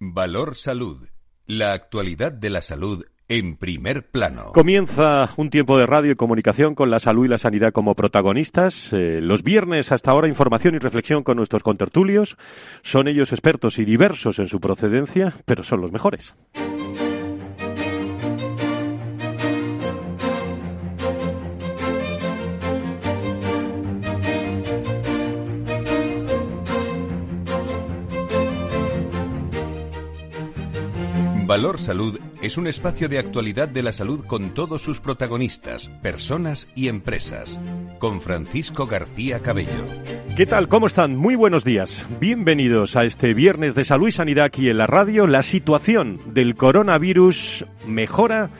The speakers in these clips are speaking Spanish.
Valor Salud. La actualidad de la salud en primer plano. Comienza un tiempo de radio y comunicación con la salud y la sanidad como protagonistas. Eh, los viernes hasta ahora información y reflexión con nuestros contertulios. Son ellos expertos y diversos en su procedencia, pero son los mejores. Valor Salud es un espacio de actualidad de la salud con todos sus protagonistas, personas y empresas. Con Francisco García Cabello. ¿Qué tal? ¿Cómo están? Muy buenos días. Bienvenidos a este viernes de salud y sanidad aquí en la radio. La situación del coronavirus mejora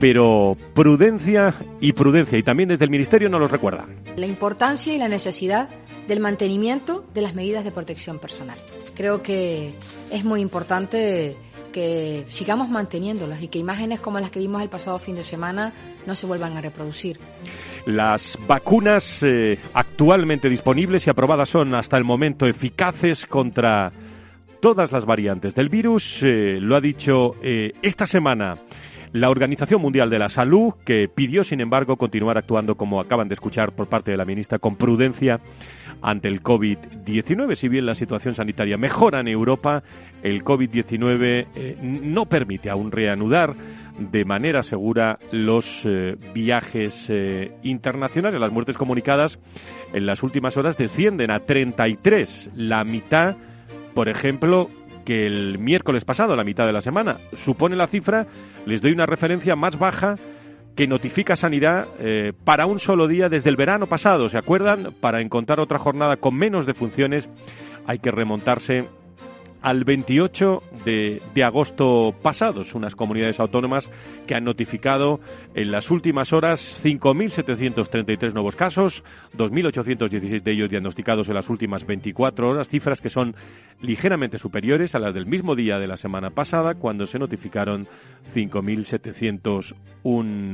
pero prudencia y prudencia, y también desde el Ministerio nos lo recuerda. La importancia y la necesidad del mantenimiento de las medidas de protección personal. Creo que es muy importante que sigamos manteniéndolas y que imágenes como las que vimos el pasado fin de semana no se vuelvan a reproducir. Las vacunas eh, actualmente disponibles y aprobadas son hasta el momento eficaces contra todas las variantes del virus. Eh, lo ha dicho eh, esta semana la Organización Mundial de la Salud, que pidió, sin embargo, continuar actuando, como acaban de escuchar por parte de la ministra, con prudencia ante el COVID-19. Si bien la situación sanitaria mejora en Europa, el COVID-19 eh, no permite aún reanudar de manera segura los eh, viajes eh, internacionales. Las muertes comunicadas en las últimas horas descienden a 33, la mitad, por ejemplo, que el miércoles pasado, la mitad de la semana. Supone la cifra, les doy una referencia más baja que notifica Sanidad eh, para un solo día desde el verano pasado. ¿Se acuerdan? Para encontrar otra jornada con menos defunciones hay que remontarse al 28 de, de, agosto pasados, unas comunidades autónomas que han notificado en las últimas horas 5.733 nuevos casos, 2.816 de ellos diagnosticados en las últimas 24 horas, cifras que son ligeramente superiores a las del mismo día de la semana pasada, cuando se notificaron 5.701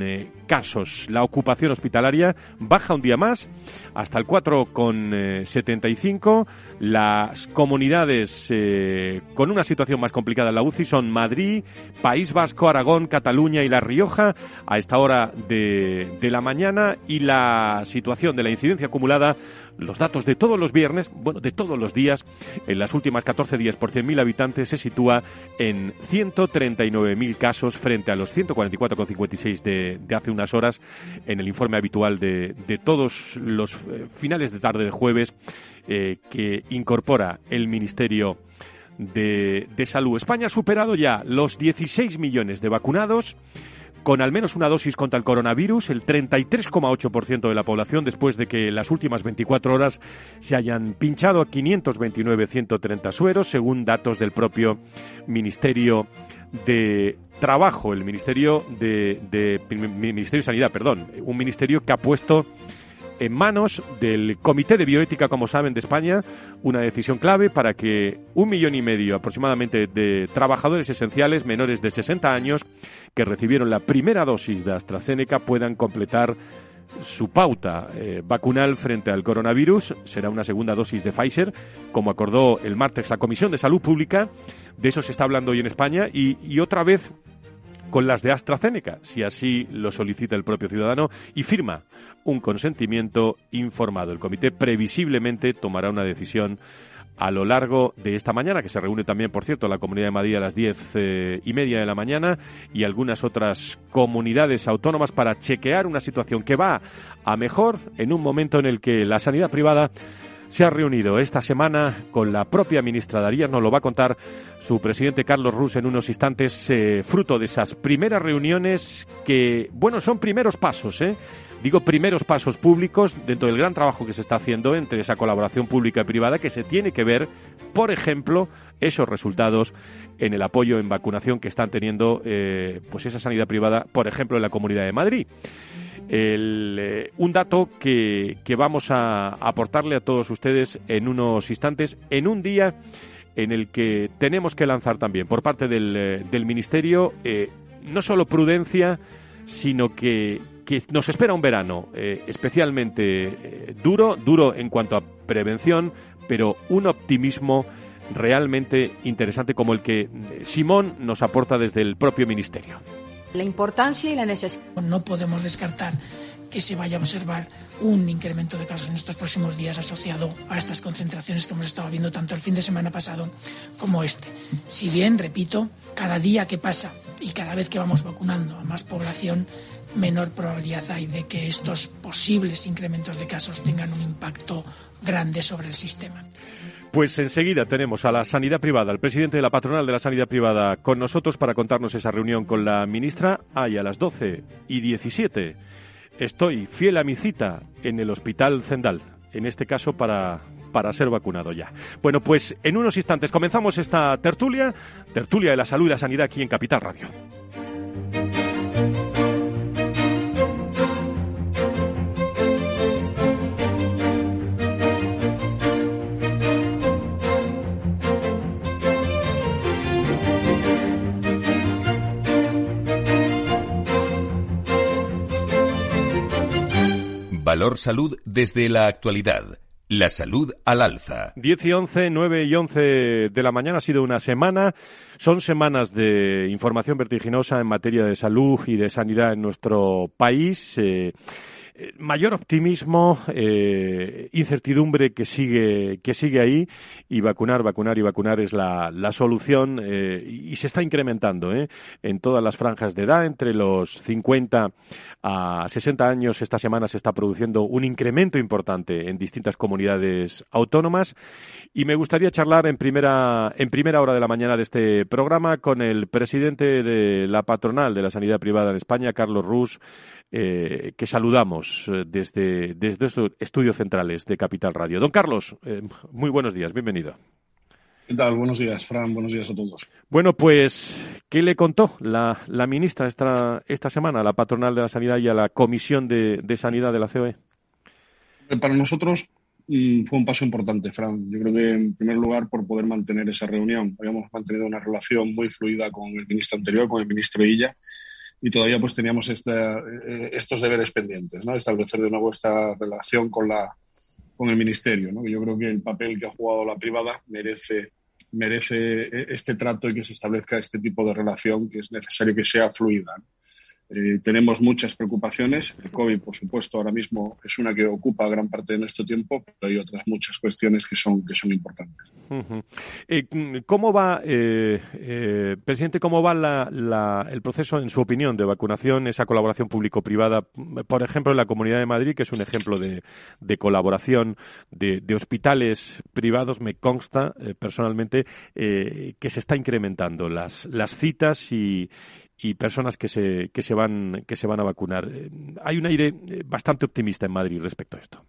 eh, casos. La ocupación hospitalaria baja un día más hasta el 4,75. Las comunidades eh, con una situación más en la UCI son Madrid, País Vasco, Aragón, Cataluña y La Rioja a esta hora de, de la mañana y la situación de la incidencia acumulada los datos de todos los viernes, bueno, de todos los días, en las últimas 14 días por 100.000 habitantes se sitúa en 139.000 casos frente a los 144,56 de, de hace unas horas en el informe habitual de, de todos los eh, finales de tarde de jueves eh, que incorpora el Ministerio de, de Salud. España ha superado ya los 16 millones de vacunados con al menos una dosis contra el coronavirus, el 33,8% de la población después de que las últimas 24 horas se hayan pinchado a 529.130 sueros, según datos del propio Ministerio de Trabajo, el Ministerio de, de Ministerio de Sanidad, perdón, un ministerio que ha puesto en manos del Comité de Bioética, como saben, de España, una decisión clave para que un millón y medio aproximadamente de trabajadores esenciales menores de 60 años que recibieron la primera dosis de AstraZeneca puedan completar su pauta eh, vacunal frente al coronavirus. Será una segunda dosis de Pfizer, como acordó el martes la Comisión de Salud Pública. De eso se está hablando hoy en España. Y, y otra vez con las de AstraZeneca, si así lo solicita el propio ciudadano, y firma un consentimiento informado. El comité previsiblemente tomará una decisión a lo largo de esta mañana, que se reúne también, por cierto, la Comunidad de Madrid a las diez eh, y media de la mañana y algunas otras comunidades autónomas para chequear una situación que va a mejor en un momento en el que la sanidad privada se ha reunido esta semana con la propia ministra Darías, nos lo va a contar su presidente Carlos Rus en unos instantes, eh, fruto de esas primeras reuniones que, bueno, son primeros pasos, ¿eh? Digo primeros pasos públicos dentro del gran trabajo que se está haciendo entre esa colaboración pública y privada que se tiene que ver, por ejemplo, esos resultados en el apoyo en vacunación que están teniendo eh, pues esa sanidad privada, por ejemplo, en la Comunidad de Madrid. El, eh, un dato que, que, vamos a aportarle a todos ustedes en unos instantes, en un día en el que tenemos que lanzar también por parte del, eh, del Ministerio eh, no solo prudencia, sino que, que nos espera un verano especialmente duro, duro en cuanto a prevención, pero un optimismo realmente interesante como el que Simón nos aporta desde el propio Ministerio. La importancia y la necesidad. No podemos descartar que se vaya a observar un incremento de casos en estos próximos días asociado a estas concentraciones que hemos estado viendo tanto el fin de semana pasado como este. Si bien, repito, cada día que pasa y cada vez que vamos vacunando a más población, menor probabilidad hay de que estos posibles incrementos de casos tengan un impacto grande sobre el sistema. Pues enseguida tenemos a la sanidad privada, al presidente de la patronal de la sanidad privada, con nosotros para contarnos esa reunión con la ministra. Hay a las 12 y 17. Estoy fiel a mi cita en el Hospital Zendal, en este caso para, para ser vacunado ya. Bueno, pues en unos instantes comenzamos esta tertulia, tertulia de la salud y la sanidad aquí en Capital Radio. Valor Salud desde la actualidad. La salud al alza. 10 y 11, 9 y 11 de la mañana ha sido una semana. Son semanas de información vertiginosa en materia de salud y de sanidad en nuestro país. Eh, mayor optimismo, eh, incertidumbre que sigue, que sigue ahí y vacunar, vacunar y vacunar es la, la solución eh, y se está incrementando en todas las franjas de edad, entre los 50 a 60 años esta semana se está produciendo un incremento importante en distintas comunidades autónomas y me gustaría charlar en primera, en primera hora de la mañana de este programa con el presidente de la patronal de la sanidad privada en España, Carlos Rus, eh, que saludamos eh, desde, desde estos estudios centrales de Capital Radio. Don Carlos, eh, muy buenos días, bienvenido. ¿Qué tal? Buenos días, Fran. Buenos días a todos. Bueno, pues, ¿qué le contó la, la ministra esta, esta semana a la patronal de la sanidad y a la comisión de, de sanidad de la COE? Para nosotros mm, fue un paso importante, Fran. Yo creo que, en primer lugar, por poder mantener esa reunión. Habíamos mantenido una relación muy fluida con el ministro anterior, con el ministro Illa, y todavía pues teníamos esta, eh, estos deberes pendientes, ¿no? establecer de nuevo esta relación con, la, con el Ministerio. ¿no? Yo creo que el papel que ha jugado la privada merece, merece eh, este trato y que se establezca este tipo de relación que es necesario que sea fluida. Eh, tenemos muchas preocupaciones. El COVID, por supuesto, ahora mismo es una que ocupa gran parte de nuestro tiempo, pero hay otras muchas cuestiones que son, que son importantes. ¿Cómo va, eh, presidente, cómo va la, el proceso, en su opinión, de vacunación, esa colaboración público-privada, por ejemplo, en la Comunidad de Madrid, que es un ejemplo de, de colaboración de, de, hospitales privados, me consta personalmente que se está incrementando las, las citas y, y personas que se, que se van que se van a vacunar. Eh, hay un aire eh, bastante optimista en Madrid respecto a esto.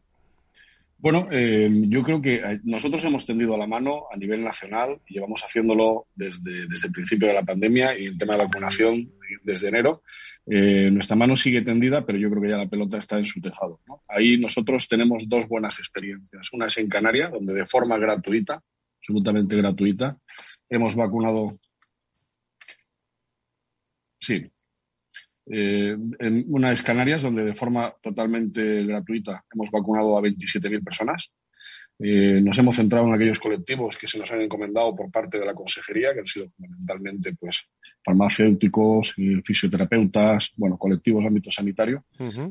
Bueno, eh, yo creo que nosotros hemos tendido la mano a nivel nacional y llevamos haciéndolo desde, desde el principio de la pandemia y el tema de vacunación desde enero. nuestra mano sigue tendida, pero yo creo que ya la pelota está en su tejado. Ahí nosotros tenemos dos buenas experiencias. Una es en Canarias, donde de forma gratuita, absolutamente gratuita, hemos vacunado Sí. Eh, en unas Canarias, donde de forma totalmente gratuita hemos vacunado a 27.000 personas. Eh, nos hemos centrado en aquellos colectivos que se nos han encomendado por parte de la consejería, que han sido fundamentalmente pues, farmacéuticos, fisioterapeutas, bueno, colectivos de ámbito sanitario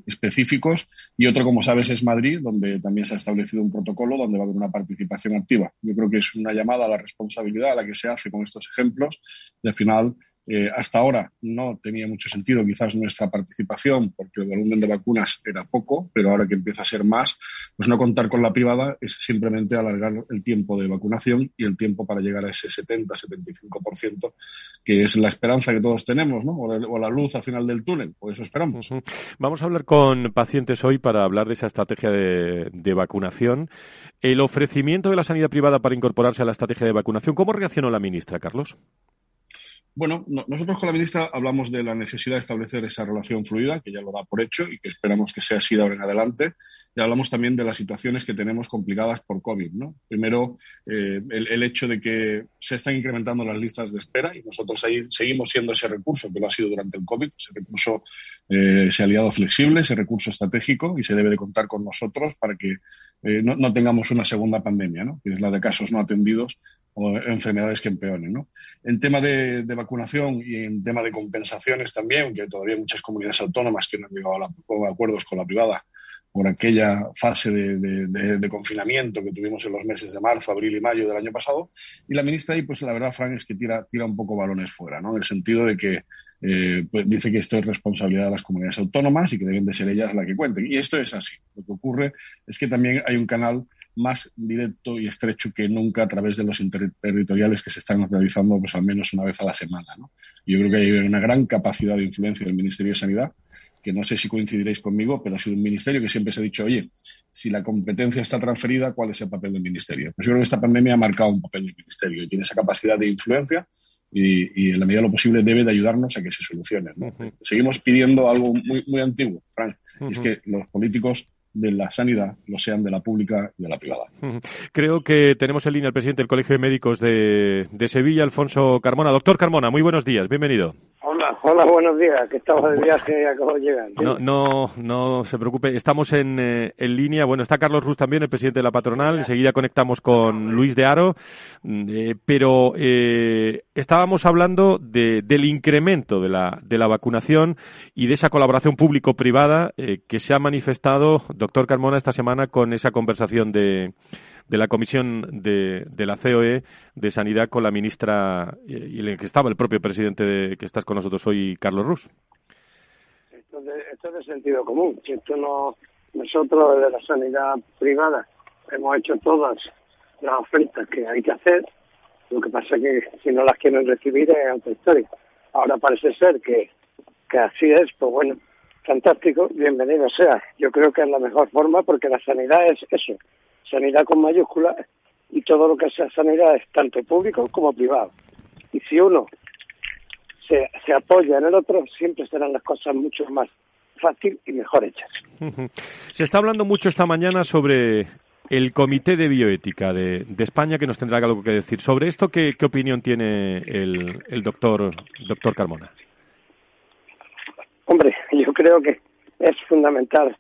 específicos. Y otro, como sabes, es Madrid, donde también se ha establecido un protocolo donde va a haber una participación activa. Yo creo que es una llamada a la responsabilidad a la que se hace con estos ejemplos y al final eh, hasta ahora no tenía mucho sentido quizás nuestra participación porque el volumen de vacunas era poco, pero ahora que empieza a ser más, pues no contar con la privada es simplemente alargar el tiempo de vacunación y el tiempo para llegar a ese 70-75%, que es la esperanza que todos tenemos, ¿no? O la, luz al final del túnel, por eso esperamos. Vamos a hablar con pacientes hoy para hablar de esa estrategia de, de vacunación. El ofrecimiento de la sanidad privada para incorporarse a la estrategia de vacunación, ¿cómo reaccionó la ministra, Carlos? Bueno, nosotros con la ministra hablamos de la necesidad de establecer esa relación fluida, que ya lo da por hecho y que esperamos que sea así de ahora en adelante. Y hablamos también de las situaciones que tenemos complicadas por COVID. ¿no? Primero, eh, el, hecho de que se están incrementando las listas de espera y nosotros ahí seguimos siendo ese recurso que lo ha sido durante el COVID, ese recurso eh, ese aliado flexible, ese recurso estratégico y se debe de contar con nosotros para que eh, no, tengamos una segunda pandemia, ¿no? que es la de casos no atendidos o enfermedades que empeoren. ¿no? En tema de, vacunación y en tema de compensaciones también, que todavía muchas comunidades autónomas que no han llegado a, acuerdos con la privada por aquella fase de, confinamiento que tuvimos en los meses de marzo, abril y mayo del año pasado. Y la ministra ahí, pues la verdad, Frank, es que tira, tira un poco balones fuera, ¿no? En el sentido de que eh, pues, dice que esto es responsabilidad de las comunidades autónomas y que deben de ser ellas las que cuenten. Y esto es así. Lo que ocurre es que también hay un canal más directo y estrecho que nunca a través de los interterritoriales que se están realizando pues al menos una vez a la semana. ¿no? Yo creo que hay una gran capacidad de influencia del Ministerio de Sanidad que no sé si coincidiréis conmigo, pero ha sido un ministerio que siempre se ha dicho, oye, si la competencia está transferida, ¿cuál es el papel del ministerio? Pues yo creo que esta pandemia ha marcado un papel del ministerio y tiene esa capacidad de influencia y, en la medida de lo posible debe de ayudarnos a que se solucione. Seguimos pidiendo algo muy, muy antiguo, Frank, y es que los políticos de la sanidad lo sean de la pública y de la privada. Creo que tenemos en línea al presidente del Colegio de Médicos de, de Sevilla, Alfonso Carmona. Doctor Carmona, muy buenos días, bienvenido. Hola, hola, buenos días, que estamos de viaje y acabo de llegar. No, no, no se preocupe, estamos en, eh, en, línea. Bueno, está Carlos Ruz también, el presidente de la patronal. Enseguida conectamos con Luis de Aro. Mm, eh, pero eh, estábamos hablando de, del incremento de la, de la vacunación y de esa colaboración público-privada que se ha manifestado, doctor Carmona, esta semana con esa conversación de de la comisión de, de, la COE de Sanidad con la ministra y el que estaba el propio presidente de, que estás con nosotros hoy, Carlos Rus. Esto, es de sentido común. Esto no, nosotros de la sanidad privada hemos hecho todas las ofertas que hay que hacer. Lo que pasa es que si no las quieren recibir es otra historia. Ahora parece ser que, que así es, pues bueno, fantástico, bienvenido sea. Yo creo que es la mejor forma porque la sanidad es eso, sanidad con mayúsculas y todo lo que sea sanidad es tanto público como privado. Y si uno se, se apoya en el otro, siempre serán las cosas mucho más fácil y mejor hechas. Se está hablando mucho esta mañana sobre el Comité de Bioética de, España, que nos tendrá algo que decir. Sobre esto, ¿qué, qué opinión tiene el, el doctor, doctor Carmona? Hombre, yo creo que es fundamental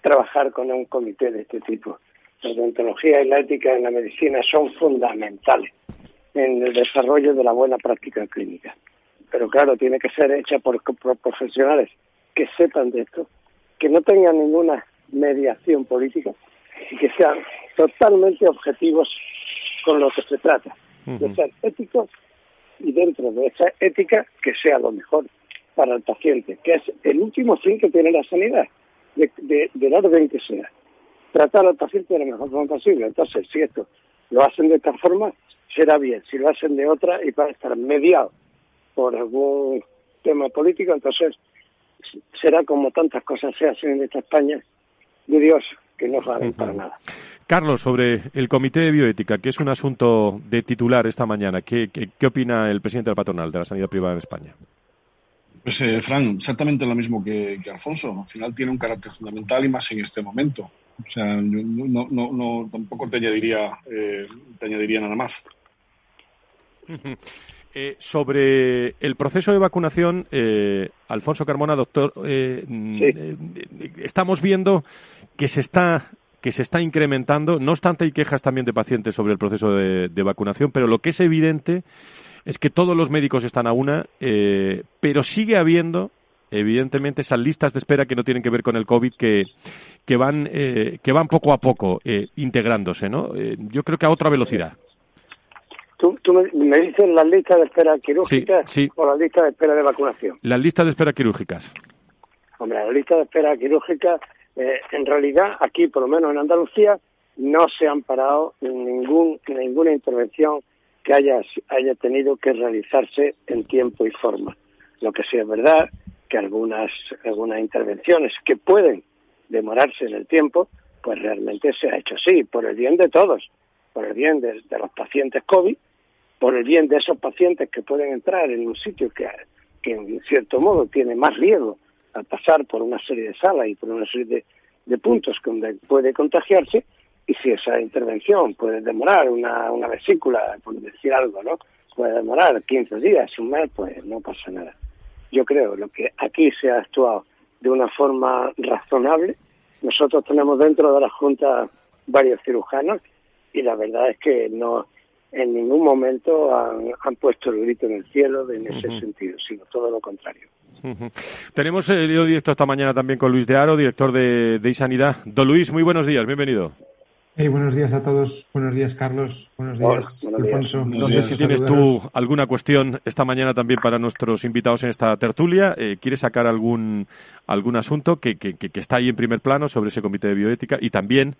trabajar con un comité de este tipo la deontología y la ética en la medicina son fundamentales en el desarrollo de la buena práctica clínica. Pero claro, tiene que ser hecha por, profesionales que sepan de esto, que no tengan ninguna mediación política y que sean totalmente objetivos con lo que se trata, de ser éticos y dentro de esa ética que sea lo mejor para el paciente, que es el último fin que tiene la sanidad, de, de, del orden que sea tratar al paciente de la mejor forma posible. Entonces, si esto lo hacen de esta forma, será bien. Si lo hacen de otra y para estar mediado por algún tema político, entonces será como tantas cosas se hacen en esta España de Dios que no valen para nada. Carlos, sobre el Comité de Bioética, que es un asunto de titular esta mañana, ¿qué, qué, opina el presidente de la patronal de la sanidad privada en España? Pues, eh, Fran, exactamente lo mismo que, que Alfonso. Al final tiene un carácter fundamental y más en este momento. O sea, no, no, no tampoco te añadiría, eh, te añadiría nada más. Eh, sobre el proceso de vacunación, eh, Alfonso Carmona, doctor, estamos viendo que se está que se está incrementando. No obstante, hay quejas también de pacientes sobre el proceso de, de vacunación, pero lo que es evidente es que todos los médicos están a una, pero sigue habiendo evidentemente esas listas de espera que no tienen que ver con el COVID que, que, van, eh, que van poco a poco eh, integrándose, ¿no? Eh, yo creo que a otra velocidad. ¿Tú, me, dices las listas de espera quirúrgicas o las listas de espera de vacunación? Las listas de espera quirúrgicas. Hombre, las listas de espera quirúrgicas, en realidad, aquí, por lo menos en Andalucía, no se han parado en ningún, ninguna intervención que haya, haya tenido que realizarse en tiempo y forma. Lo que sí es verdad que algunas, algunas intervenciones que pueden demorarse en el tiempo, pues realmente se ha hecho así, por el bien de todos, por el bien de, los pacientes COVID, por el bien de esos pacientes que pueden entrar en un sitio que, en cierto modo tiene más riesgo al pasar por una serie de salas y por una serie de, de puntos donde puede contagiarse, si esa intervención puede demorar una, una vesícula, por decir algo, ¿no? Puede demorar 15 días, un mes, pues no pasa nada yo creo, lo que aquí se ha actuado de una forma razonable. Nosotros tenemos dentro de la Junta varios cirujanos y la verdad es que no en ningún momento han, puesto el grito en el cielo en ese sentido, sino todo lo contrario. Tenemos el eh, directo esta mañana también con Luis de Aro, director de, de Isanidad. Don Luis, muy buenos días, bienvenido. Buenos días a todos. Buenos días, Carlos. Buenos días, Alfonso. No sé si tienes tú alguna cuestión esta mañana también para nuestros invitados en esta tertulia. Eh, ¿Quieres sacar algún, algún asunto que, que, que, está ahí en primer plano sobre ese comité de bioética y también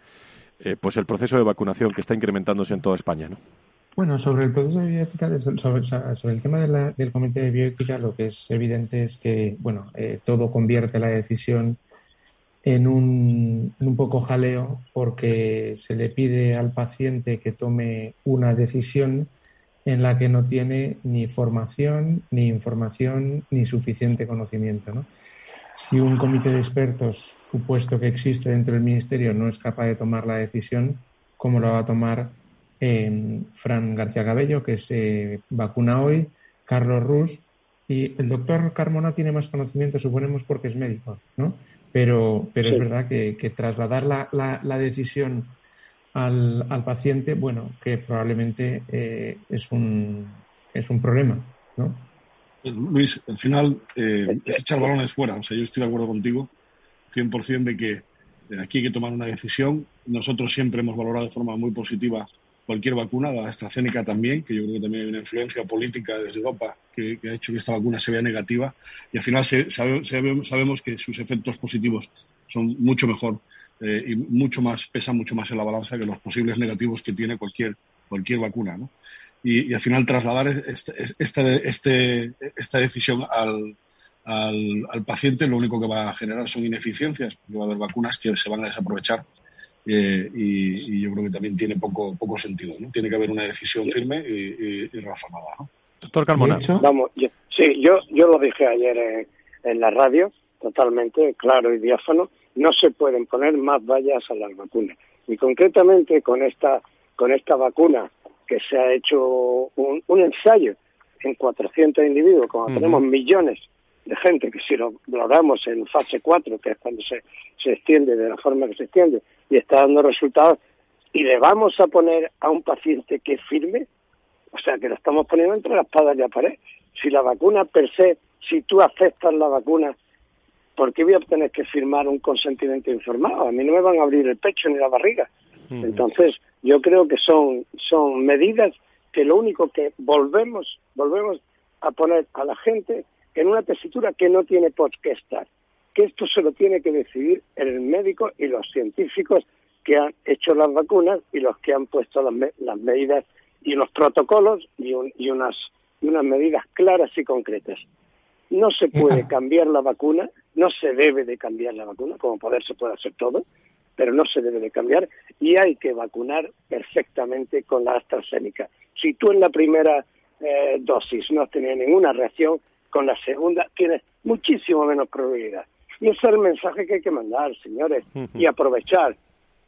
eh, pues el proceso de vacunación que está incrementándose en toda España? ¿no? Bueno, sobre el proceso de bioética, sobre, el tema del comité de bioética, lo que es evidente es que, bueno, eh, todo convierte la decisión en un, un poco jaleo porque se le pide al paciente que tome una decisión en la que no tiene ni formación, ni información, ni suficiente conocimiento. ¿no? Si un comité de expertos, supuesto que existe dentro del Ministerio, no es capaz de tomar la decisión, ¿cómo la va a tomar Fran García Cabello, que se vacuna hoy, Carlos Rus, y el doctor Carmona tiene más conocimiento, suponemos, porque es médico, ¿no? Pero, pero es verdad que, trasladar la, la, decisión al, al, paciente, bueno, que probablemente eh, es, un, es un problema, ¿no? Luis, al final eh, es echar balones fuera. O sea, yo estoy de acuerdo contigo 100% de que aquí hay que tomar una decisión. Nosotros siempre hemos valorado de forma muy positiva cualquier vacuna, la AstraZeneca también, que yo creo que también hay una influencia política desde Europa que, ha hecho que esta vacuna se vea negativa y al final sabemos que sus efectos positivos son mucho mejor eh, y mucho más, pesan mucho más en la balanza que los posibles negativos que tiene cualquier, cualquier vacuna. ¿no? Y, al final trasladar este, esta, este, esta decisión al, al, al, paciente lo único que va a generar son ineficiencias, porque va a haber vacunas que se van a desaprovechar eh, y, yo creo que también tiene poco, poco sentido. ¿no? Tiene que haber una decisión firme y, razonada. ¿no? Doctor Carmona. Vamos, sí, yo, yo lo dije ayer en, la radio, totalmente claro y diáfano. No se pueden poner más vallas a las vacunas. Y concretamente con esta, con esta vacuna que se ha hecho un, ensayo en 400 individuos, como tenemos millones de gente, que si lo valoramos en fase 4, que es cuando se, se extiende de la forma que se extiende, y está dando resultados, y le vamos a poner a un paciente que firme, o sea, que lo estamos poniendo entre la espada y la pared. Si la vacuna per se, si tú aceptas la vacuna, ¿por qué voy a tener que firmar un consentimiento informado? A mí no me van a abrir el pecho ni la barriga. Entonces, yo creo que son, son medidas que lo único que volvemos, volvemos a poner a la gente en una tesitura que no tiene por qué estar que esto se lo tiene que decidir el médico y los científicos que han hecho las vacunas y los que han puesto las, medidas y los protocolos y, unas, unas medidas claras y concretas. No se puede cambiar la vacuna, no se debe de cambiar la vacuna, como poder se puede hacer todo, pero no se debe de cambiar y hay que vacunar perfectamente con la AstraZeneca. Si tú en la primera eh, dosis no has tenido ninguna reacción, con la segunda tienes muchísimo menos probabilidad. Y ese es el mensaje que hay que mandar, señores, y aprovechar.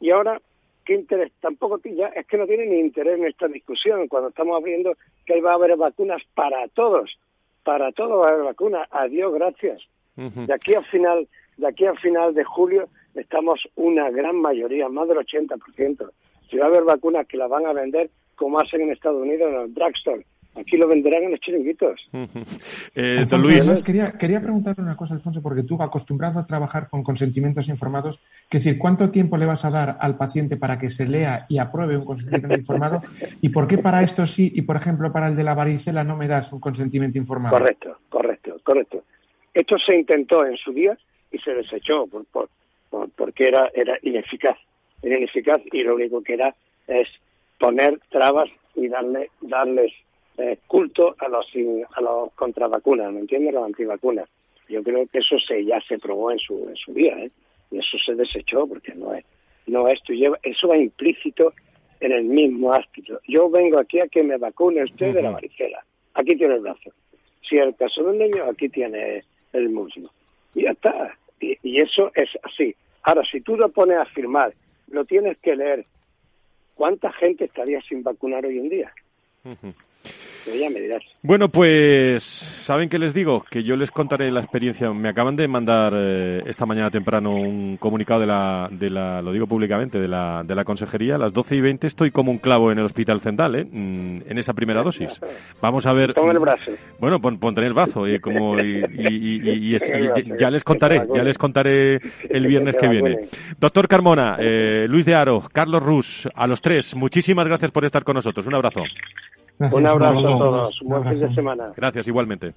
Y ahora, ¿qué interés? Tampoco ya es que no tiene ni interés en esta discusión cuando estamos viendo que va a haber vacunas para todos, para todos va a haber vacunas. Adiós, gracias. De aquí al final, de aquí al final de julio estamos una gran mayoría, más del 80%. Si va a haber vacunas que las van a vender como hacen en Estados Unidos en los drugstores, Aquí lo venderán en los chiringuitos. eh, Luis. quería, quería preguntarle una cosa, Alfonso, porque tú, acostumbrado a trabajar con consentimientos informados, que decir, ¿cuánto tiempo le vas a dar al paciente para que se lea y apruebe un consentimiento informado? ¿Y por qué para esto sí y, por ejemplo, para el de la varicela no me das un consentimiento informado? Correcto, correcto, correcto. Esto se intentó en su día y se desechó por, por, porque era, era ineficaz. Era ineficaz y lo único que era es poner trabas y darle, darles eh, culto a los, a los contravacunas, ¿me entiendes? Los antivacunas. Yo creo que eso se ya se probó en su, en su día, ¿eh? Y eso se desechó porque no es, no esto lleva, eso va implícito en el mismo ámbito. Yo vengo aquí a que me vacune usted de la varicela. Aquí tiene el brazo. Si es el caso del niño, aquí tiene el muslo. Y ya está. Y, y, eso es así. Ahora, si tú lo pones a firmar, lo tienes que leer. ¿Cuánta gente estaría sin vacunar hoy en día? Ya me dirás. Bueno, pues, ¿saben qué les digo? Que yo les contaré la experiencia. Me acaban de mandar eh, esta mañana temprano un comunicado de la, de la, lo digo públicamente, de la, de la consejería. A las 12 y 20 estoy como un clavo en el hospital central, ¿eh? Mm, en esa primera dosis. Vamos a ver. Pon el brazo. Bueno, pon, el brazo y como y, y, y, ya les contaré, ya les contaré el viernes que viene. Doctor Carmona, eh, Luis de Aro, Carlos Rus, a los tres, muchísimas gracias por estar con nosotros. Un abrazo. Un abrazo a todos. Un buen fin de semana. Gracias, igualmente.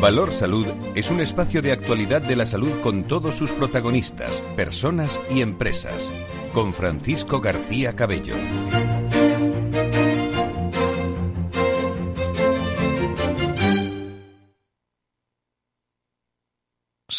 Valor Salud es un espacio de actualidad de la salud con todos sus protagonistas, personas y empresas. Con Francisco García Cabello.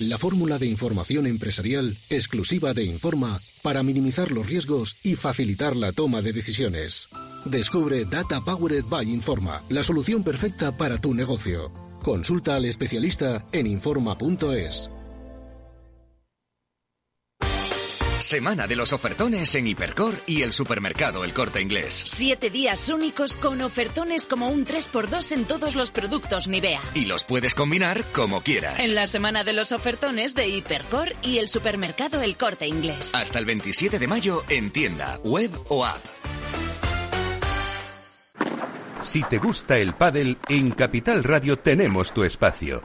la fórmula de información empresarial exclusiva de Informa para minimizar los riesgos y facilitar la toma de decisiones. Descubre Data Powered by Informa, la solución perfecta para tu negocio. Consulta al especialista en Informa.es. Semana de los ofertones en Hipercor y el supermercado El Corte Inglés. Siete días únicos con ofertones como un 3x2 en todos los productos Nivea. Y los puedes combinar como quieras. En la semana de los ofertones de Hipercor y el supermercado El Corte Inglés. Hasta el 27 de mayo en tienda, web o app. Si te gusta el pádel, en Capital Radio tenemos tu espacio.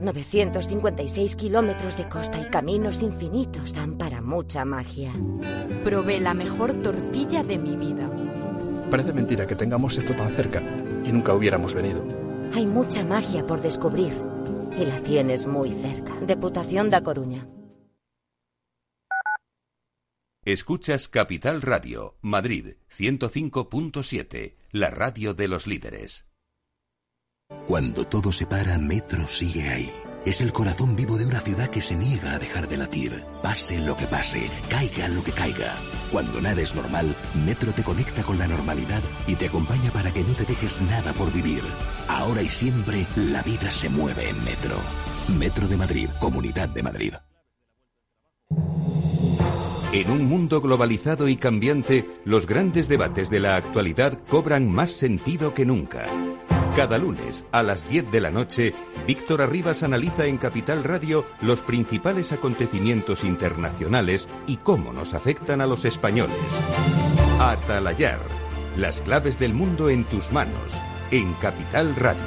956 kilómetros de costa y caminos infinitos dan para mucha magia. Probé la mejor tortilla de mi vida. Parece mentira que tengamos esto tan cerca y nunca hubiéramos venido. Hay mucha magia por descubrir y la tienes muy cerca. Deputación da Coruña. Escuchas Capital Radio, Madrid 105.7, la radio de los líderes. Cuando todo se para, Metro sigue ahí. Es el corazón vivo de una ciudad que se niega a dejar de latir. Pase lo que pase, caiga lo que caiga. Cuando nada es normal, Metro te conecta con la normalidad y te acompaña para que no te dejes nada por vivir. Ahora y siempre, la vida se mueve en Metro. Metro de Madrid, Comunidad de Madrid. En un mundo globalizado y cambiante, los grandes debates de la actualidad cobran más sentido que nunca. Cada lunes a las 10 de la noche, Víctor Arribas analiza en Capital Radio los principales acontecimientos internacionales y cómo nos afectan a los españoles. Atalayar, las claves del mundo en tus manos, en Capital Radio.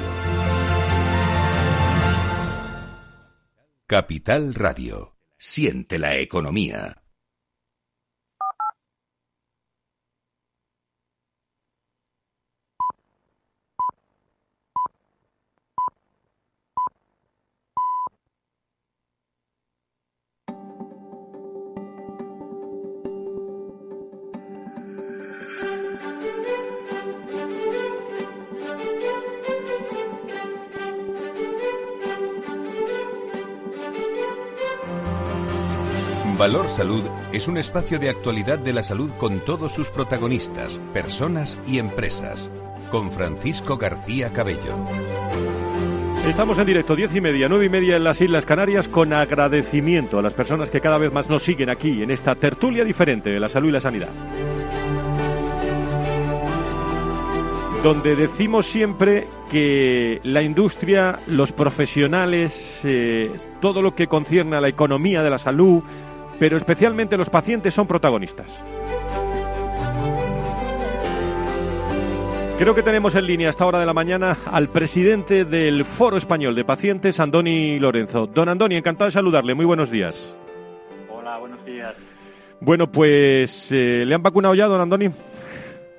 Capital Radio. Siente la economía. Valor Salud es un espacio de actualidad de la salud con todos sus protagonistas, personas y empresas. Con Francisco García Cabello. Estamos en directo, diez y media, nueve y media en las Islas Canarias, con agradecimiento a las personas que cada vez más nos siguen aquí en esta tertulia diferente de la salud y la sanidad. Donde decimos siempre que la industria, los profesionales, eh, todo lo que concierne a la economía de la salud, pero especialmente los pacientes son protagonistas. Creo que tenemos en línea a esta hora de la mañana al presidente del Foro Español de Pacientes, Andoni Lorenzo. Don Andoni, encantado de saludarle. Muy buenos días. Hola, buenos días. Bueno, pues, eh, ¿le han vacunado ya, don Andoni?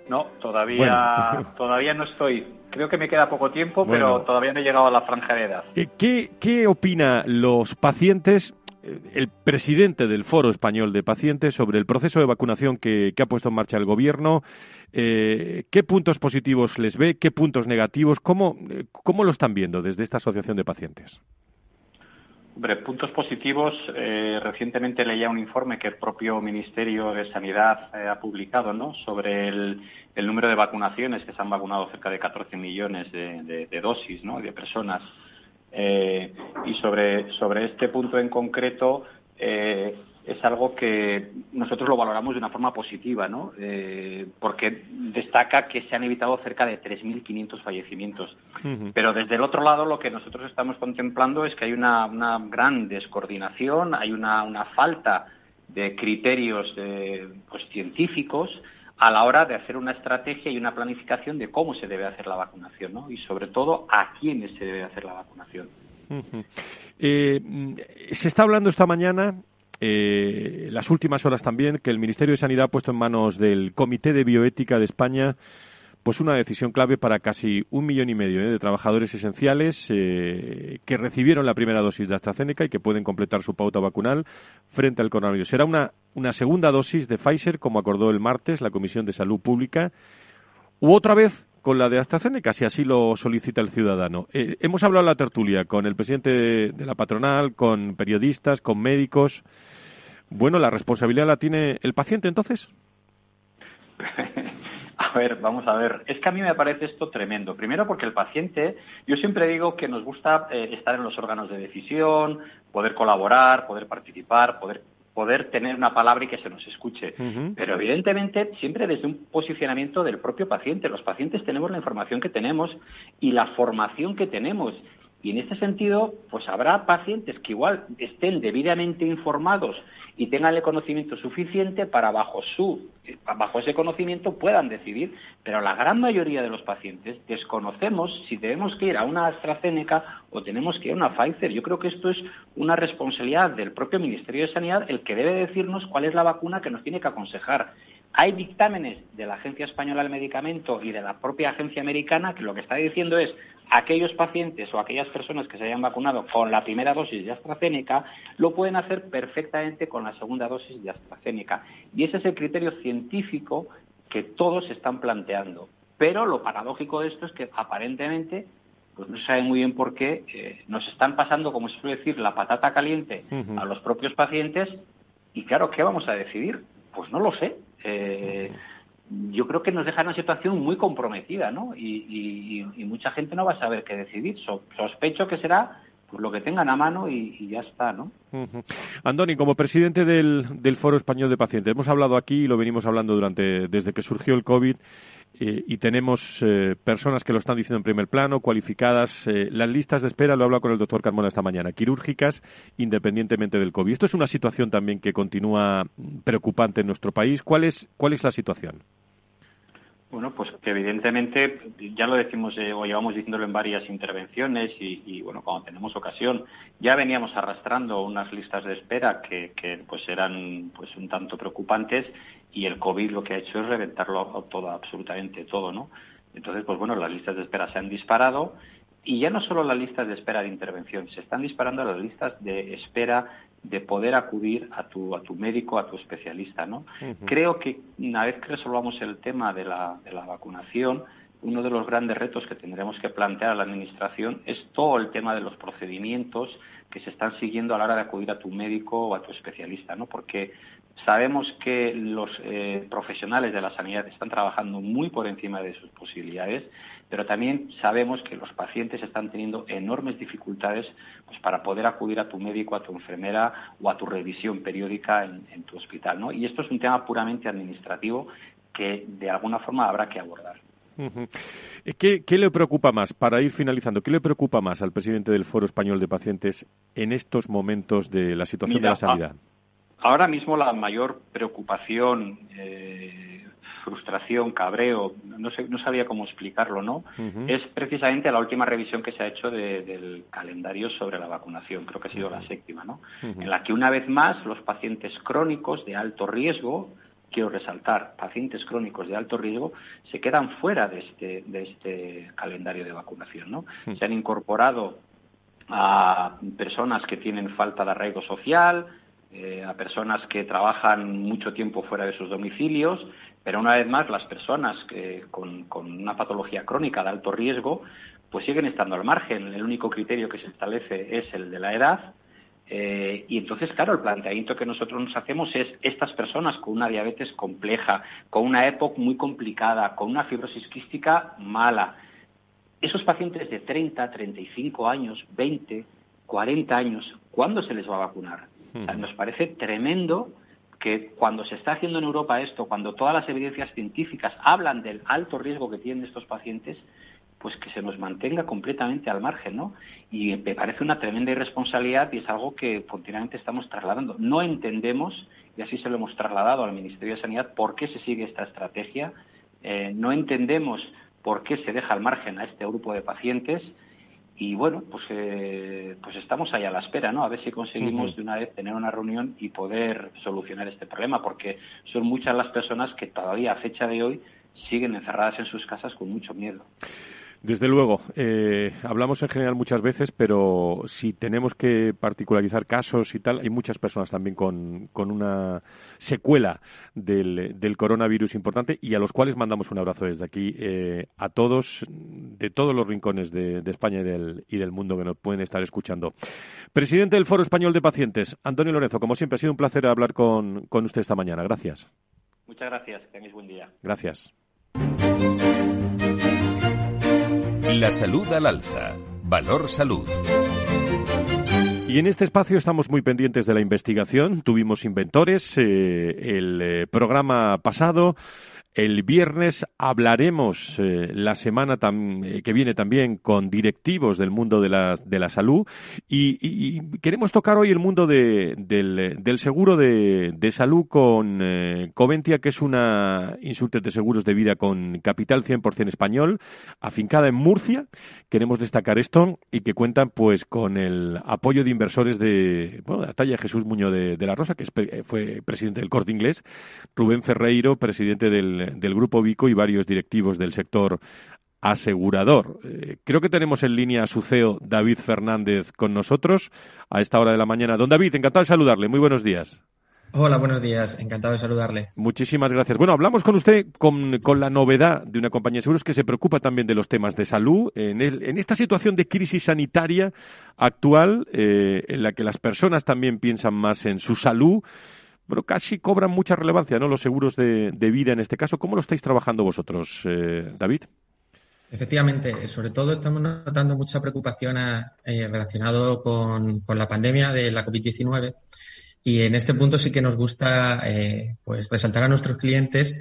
No, todavía, todavía no estoy. Creo que me queda poco tiempo, pero todavía no he llegado a la franja de edad. Eh, ¿Qué, qué opina los pacientes el presidente del Foro Español de Pacientes sobre el proceso de vacunación que, ha puesto en marcha el Gobierno. Eh, ¿Qué puntos positivos les ve? ¿Qué puntos negativos? ¿Cómo, cómo lo están viendo desde esta asociación de pacientes? Hombre, puntos positivos. Eh, recientemente leía un informe que el propio Ministerio de Sanidad eh, ha publicado ¿no? sobre el, número de vacunaciones, que se han vacunado cerca de 14 millones de, de dosis ¿no? de personas eh, y sobre, sobre este punto en concreto eh, es algo que nosotros lo valoramos de una forma positiva, ¿no? Eh, porque destaca que se han evitado cerca de 3.500 fallecimientos. Pero desde el otro lado lo que nosotros estamos contemplando es que hay una, una gran descoordinación, hay una, una falta de criterios pues, científicos a la hora de hacer una estrategia y una planificación de cómo se debe hacer la vacunación, ¿no? Y sobre todo a quiénes se debe hacer la vacunación. Eh, se está hablando esta mañana, eh, las últimas horas también, que el Ministerio de Sanidad ha puesto en manos del Comité de Bioética de España pues una decisión clave para casi un millón y medio ¿eh? de trabajadores esenciales eh, que recibieron la primera dosis de AstraZeneca y que pueden completar su pauta vacunal frente al coronavirus. Será una, una segunda dosis de Pfizer, como acordó el martes la Comisión de Salud Pública, u otra vez con la de AstraZeneca, si así lo solicita el ciudadano. Eh, hemos hablado en la tertulia con el presidente de la patronal, con periodistas, con médicos. Bueno, ¿la responsabilidad la tiene el paciente entonces? A ver, vamos a ver. Es que a mí me parece esto tremendo. Primero porque el paciente, yo siempre digo que nos gusta eh, estar en los órganos de decisión, poder colaborar, poder participar, poder poder tener una palabra y que se nos escuche. Pero evidentemente siempre desde un posicionamiento del propio paciente. Los pacientes tenemos la información que tenemos y la formación que tenemos. Y en este sentido, pues habrá pacientes que igual estén debidamente informados y tengan el conocimiento suficiente para bajo su bajo ese conocimiento puedan decidir, pero la gran mayoría de los pacientes desconocemos si debemos que ir a una AstraZeneca o tenemos que ir a una Pfizer. Yo creo que esto es una responsabilidad del propio Ministerio de Sanidad el que debe decirnos cuál es la vacuna que nos tiene que aconsejar. Hay dictámenes de la Agencia Española del Medicamento y de la propia agencia americana que lo que está diciendo es aquellos pacientes o aquellas personas que se hayan vacunado con la primera dosis de AstraZeneca lo pueden hacer perfectamente con la segunda dosis de AstraZeneca. Y ese es el criterio científico que todos están planteando. Pero lo paradójico de esto es que aparentemente pues no se sabe muy bien por qué eh, nos están pasando, como se suele decir, la patata caliente a los propios pacientes y claro, ¿qué vamos a decidir? Pues no lo sé. Eh, yo creo que nos deja en una situación muy comprometida, ¿no? Y, mucha gente no va a saber qué decidir. sospecho que será pues lo que tengan a mano y, ya está, ¿no? Andoni, como presidente del, del, Foro Español de Pacientes, hemos hablado aquí y lo venimos hablando durante desde que surgió el COVID eh, y tenemos eh, personas que lo están diciendo en primer plano, cualificadas. Eh, las listas de espera, lo he hablado con el doctor Carmona esta mañana, quirúrgicas independientemente del COVID. Esto es una situación también que continúa preocupante en nuestro país. ¿Cuál es, cuál es la situación? Bueno, pues que evidentemente, ya lo decimos eh, o llevamos diciéndolo en varias intervenciones y, bueno, cuando tenemos ocasión, ya veníamos arrastrando unas listas de espera que, pues eran pues un tanto preocupantes y el COVID lo que ha hecho es reventarlo todo, absolutamente todo, ¿no? Entonces, pues bueno, las listas de espera se han disparado y ya no solo las listas de espera de intervención, se están disparando las listas de espera de poder acudir a tu, a tu médico, a tu especialista, ¿no? Creo que una vez que resolvamos el tema de la, de la vacunación, uno de los grandes retos que tendremos que plantear a la Administración es todo el tema de los procedimientos que se están siguiendo a la hora de acudir a tu médico o a tu especialista, ¿no? Porque sabemos que los eh, profesionales de la sanidad están trabajando muy por encima de sus posibilidades pero también sabemos que los pacientes están teniendo enormes dificultades pues, para poder acudir a tu médico, a tu enfermera o a tu revisión periódica en, tu hospital. ¿no? Y esto es un tema puramente administrativo que de alguna forma habrá que abordar. ¿Qué, le preocupa más, para ir finalizando, qué le preocupa más al presidente del Foro Español de Pacientes en estos momentos de la situación de la sanidad? Ahora mismo la mayor preocupación eh, frustración, cabreo, no, sé, no sabía cómo explicarlo, ¿no? Es precisamente la última revisión que se ha hecho del calendario sobre la vacunación, creo que ha sido la séptima, ¿no? En la que una vez más los pacientes crónicos de alto riesgo, quiero resaltar, pacientes crónicos de alto riesgo se quedan fuera de este, de este calendario de vacunación, ¿no? Se han incorporado a personas que tienen falta de arraigo social, eh, a personas que trabajan mucho tiempo fuera de sus domicilios pero una vez más, las personas que, con, una patología crónica de alto riesgo, pues siguen estando al margen. El único criterio que se establece es el de la edad. Eh, y entonces, claro, el planteamiento que nosotros nos hacemos es estas personas con una diabetes compleja, con una EPOC muy complicada, con una fibrosis quística mala, esos pacientes de 30, 35 años, 20, 40 años, ¿cuándo se les va a vacunar? nos parece tremendo que cuando se está haciendo en Europa esto, cuando todas las evidencias científicas hablan del alto riesgo que tienen estos pacientes, pues que se nos mantenga completamente al margen, ¿no? Y me parece una tremenda irresponsabilidad y es algo que continuamente estamos trasladando. No entendemos, y así se lo hemos trasladado al Ministerio de Sanidad, por qué se sigue esta estrategia. Eh, no entendemos por qué se deja al margen a este grupo de pacientes y bueno, pues, eh, pues estamos ahí a la espera, ¿no? A ver si conseguimos de una vez tener una reunión y poder solucionar este problema, porque son muchas las personas que todavía a fecha de hoy siguen encerradas en sus casas con mucho miedo. Desde luego, eh, hablamos en general muchas veces, pero si tenemos que particularizar casos y tal, hay muchas personas también con, con una secuela del, del, coronavirus importante y a los cuales mandamos un abrazo desde aquí eh, a todos, de todos los rincones de, España y del, y del mundo que nos pueden estar escuchando. Presidente del Foro Español de Pacientes, Antonio Lorenzo, como siempre, ha sido un placer hablar con, con usted esta mañana. Gracias. Muchas gracias. Que tengáis buen día. Gracias. La salud al alza. Valor Salud. Y en este espacio estamos muy pendientes de la investigación. Tuvimos inventores eh, el eh, programa pasado. El viernes hablaremos eh, la semana eh, que viene también con directivos del mundo de la, de la salud y, queremos tocar hoy el mundo de, del, seguro de, salud con eh, Coventia, que es una insulte de seguros de vida con capital 100% español, afincada en Murcia. Queremos destacar esto y que cuentan pues con el apoyo de inversores de, bueno, la talla Jesús Muñoz de, de la Rosa, que fue presidente del Corte Inglés, Rubén Ferreiro, presidente del del, Grupo Vico y varios directivos del sector asegurador. Eh, creo que tenemos en línea a su CEO, David Fernández, con nosotros a esta hora de la mañana. Don David, encantado de saludarle. Muy buenos días. Hola, buenos días. Encantado de saludarle. Muchísimas gracias. Bueno, hablamos con usted con, la novedad de una compañía de seguros que se preocupa también de los temas de salud. En, en esta situación de crisis sanitaria actual, eh, en la que las personas también piensan más en su salud, pero casi cobran mucha relevancia, ¿no? Los seguros de, vida en este caso. ¿Cómo lo estáis trabajando vosotros, eh, David? Efectivamente, sobre todo estamos notando mucha preocupación eh, relacionado con, la pandemia de la COVID-19 y en este punto sí que nos gusta eh, pues resaltar a nuestros clientes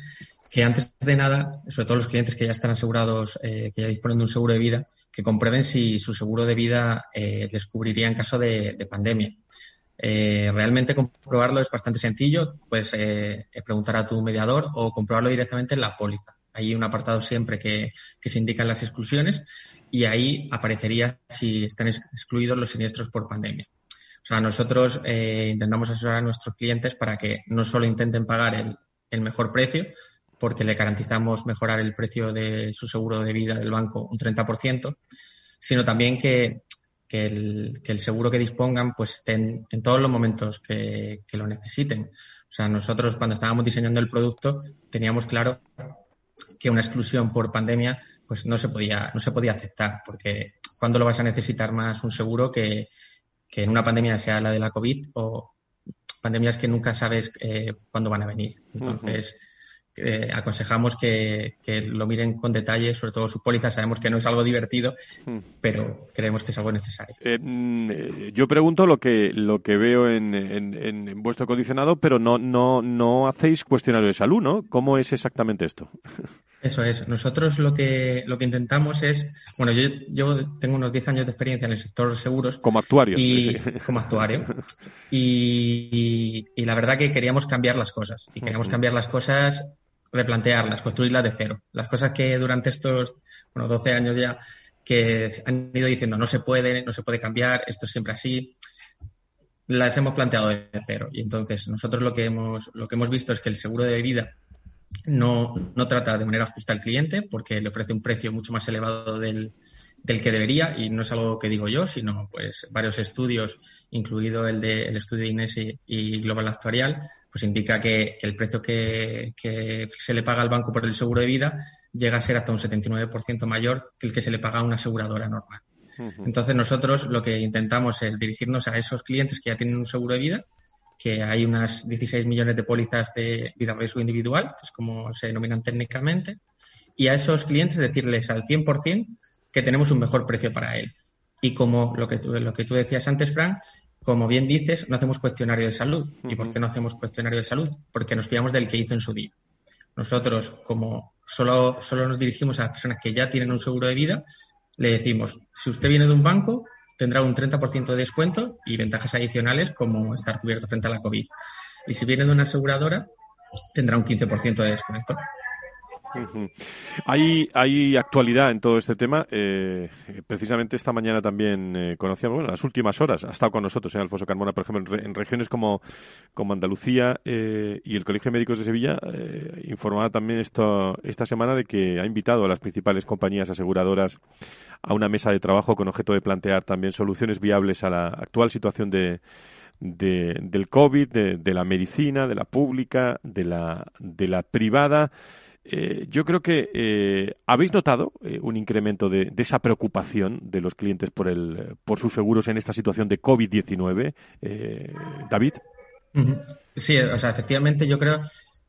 que antes de nada, sobre todo los clientes que ya están asegurados, que ya disponen de un seguro de vida, que comprueben si su seguro de vida les cubriría en caso de pandemia. Eh, realmente comprobarlo es bastante sencillo. Puedes eh, preguntar a tu mediador o comprobarlo directamente en la póliza. hay un apartado siempre que, que se indican las exclusiones y ahí aparecería si están excluidos los siniestros por pandemia. O sea, nosotros eh, intentamos asesorar a nuestros clientes para que no solo intenten pagar el, el mejor precio, porque le garantizamos mejorar el precio de su seguro de vida del banco un 30%, sino también que, que, el, que el, seguro que dispongan pues estén en todos los momentos que, que, lo necesiten. O sea, nosotros cuando estábamos diseñando el producto teníamos claro que una exclusión por pandemia pues no se podía, no se podía aceptar, porque ¿cuándo lo vas a necesitar más un seguro que, que en una pandemia sea la de la COVID o pandemias que nunca sabes eh, cuándo van a venir? Entonces, eh, aconsejamos que, que, lo miren con detalle, sobre todo su póliza. Sabemos que no es algo divertido, hmm. pero creemos que es algo necesario. Eh, mm, yo pregunto lo que lo que veo en, en, en, vuestro condicionado, pero no no no hacéis cuestionario de salud, ¿no? ¿Cómo es exactamente esto? Eso es. Nosotros lo que lo que intentamos es, bueno, yo, yo tengo unos 10 años de experiencia en el sector seguros. Como actuario. Y, como actuario. Y, y, y la verdad que queríamos cambiar las cosas. Y queríamos cambiar las cosas replantearlas, construirlas de cero. Las cosas que durante estos, bueno, 12 años ya, que han ido diciendo no se puede, no se puede cambiar, esto es siempre así, las hemos planteado de cero. Y entonces nosotros lo que hemos, lo que hemos visto es que el seguro de vida no, no trata de manera justa al cliente porque le ofrece un precio mucho más elevado del, del que debería y no es algo que digo yo, sino pues varios estudios, incluido el de el estudio de Inés y Global Actuarial, pues indica que, que el precio que, que, se le paga al banco por el seguro de vida llega a ser hasta un 79% mayor que el que se le paga a una aseguradora normal. Entonces nosotros lo que intentamos es dirigirnos a esos clientes que ya tienen un seguro de vida, que hay unas 16 millones de pólizas de vida riesgo individual, que es como se denominan técnicamente, y a esos clientes decirles al 100% que tenemos un mejor precio para él. Y como lo que tú, lo que tú decías antes, Frank, como bien dices, no hacemos cuestionario de salud. ¿Y por qué no hacemos cuestionario de salud? Porque nos fiamos del que hizo en su día. Nosotros, como solo, solo nos dirigimos a las personas que ya tienen un seguro de vida, le decimos, si usted viene de un banco, tendrá un 30% de descuento y ventajas adicionales como estar cubierto frente a la COVID. Y si viene de una aseguradora, tendrá un 15% de descuento. Hay, hay actualidad en todo este tema. Eh, precisamente esta mañana también eh, conocíamos, bueno, las últimas horas, ha estado con nosotros, en ¿eh? Alfonso Carmona, por ejemplo, en, regiones como, como Andalucía eh, y el Colegio de Médicos de Sevilla, informaba también esto, esta semana de que ha invitado a las principales compañías aseguradoras a una mesa de trabajo con objeto de plantear también soluciones viables a la actual situación de, de del COVID, de, de, la medicina, de la pública, de la, de la privada. Eh, yo creo que eh, habéis notado eh, un incremento de, esa preocupación de los clientes por, el, por sus seguros en esta situación de COVID-19. David. Sí, o sea, efectivamente yo creo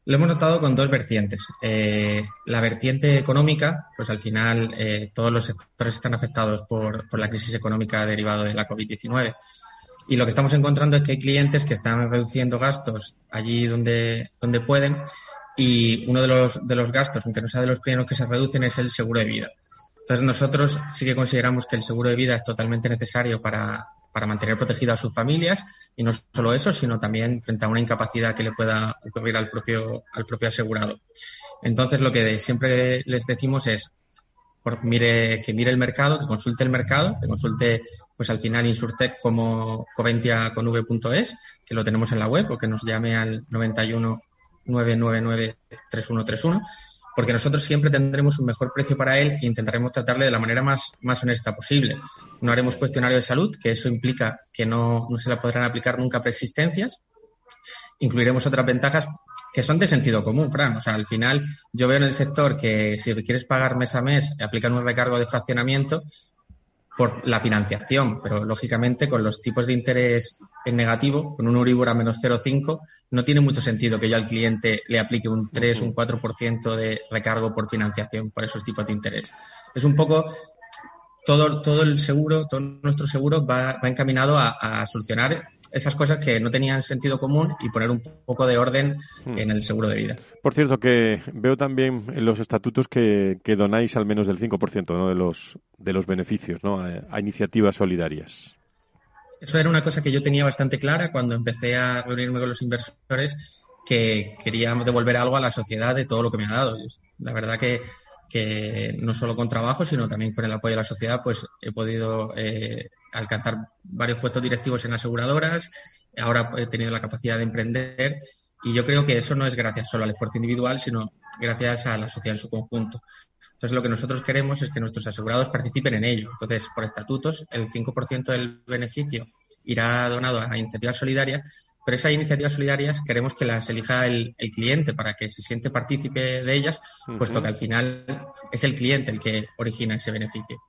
lo hemos notado con dos vertientes. la vertiente económica, pues al final todos los sectores están afectados por, por la crisis económica derivada de la COVID-19. Y lo que estamos encontrando es que hay clientes que están reduciendo gastos allí donde, donde pueden y uno de los, de los gastos, aunque no sea de los primeros que se reducen, es el seguro de vida. Entonces nosotros sí que consideramos que el seguro de vida es totalmente necesario para, para mantener protegido a sus familias y no solo eso, sino también frente a una incapacidad que le pueda ocurrir al propio, al propio asegurado. Entonces lo que siempre les decimos es por, mire, que mire el mercado, que consulte el mercado, que consulte pues al final Insurtech como coventiaconv.es, que lo tenemos en la web, o que nos llame al 91 999-3131, porque nosotros siempre tendremos un mejor precio para él e intentaremos tratarle de la manera más, honesta posible. No haremos cuestionario de salud, que eso implica que no, no se le podrán aplicar nunca preexistencias. Incluiremos otras ventajas que son de sentido común, Fran. O sea, al final yo veo en el sector que si quieres pagar mes a mes, aplican un recargo de fraccionamiento por la financiación, pero lógicamente con los tipos de interés en negativo, con un Uribor a menos 0,5, no tiene mucho sentido que yo al cliente le aplique un 3, un 4% de recargo por financiación por esos tipos de interés. Es un poco todo, todo el seguro, todo nuestro seguro va, va encaminado a, a solucionar esas cosas que no tenían sentido común y poner un poco de orden hmm. en el seguro de vida. Por cierto, que veo también en los estatutos que, que donáis al menos del 5% ¿no? de, los, de los beneficios ¿no? a, iniciativas solidarias. Eso era una cosa que yo tenía bastante clara cuando empecé a reunirme con los inversores, que quería devolver algo a la sociedad de todo lo que me ha dado. La verdad que, que no solo con trabajo, sino también con el apoyo de la sociedad, pues he podido eh, alcanzar varios puestos directivos en aseguradoras, ahora he tenido la capacidad de emprender y yo creo que eso no es gracias solo al esfuerzo individual, sino gracias a la sociedad en su conjunto. Entonces, lo que nosotros queremos es que nuestros asegurados participen en ello. Entonces, por estatutos, el 5% del beneficio irá donado a iniciativas solidarias, pero esas iniciativas solidarias queremos que las elija el, cliente para que se siente partícipe de ellas, puesto que al final es el cliente el que origina ese beneficio.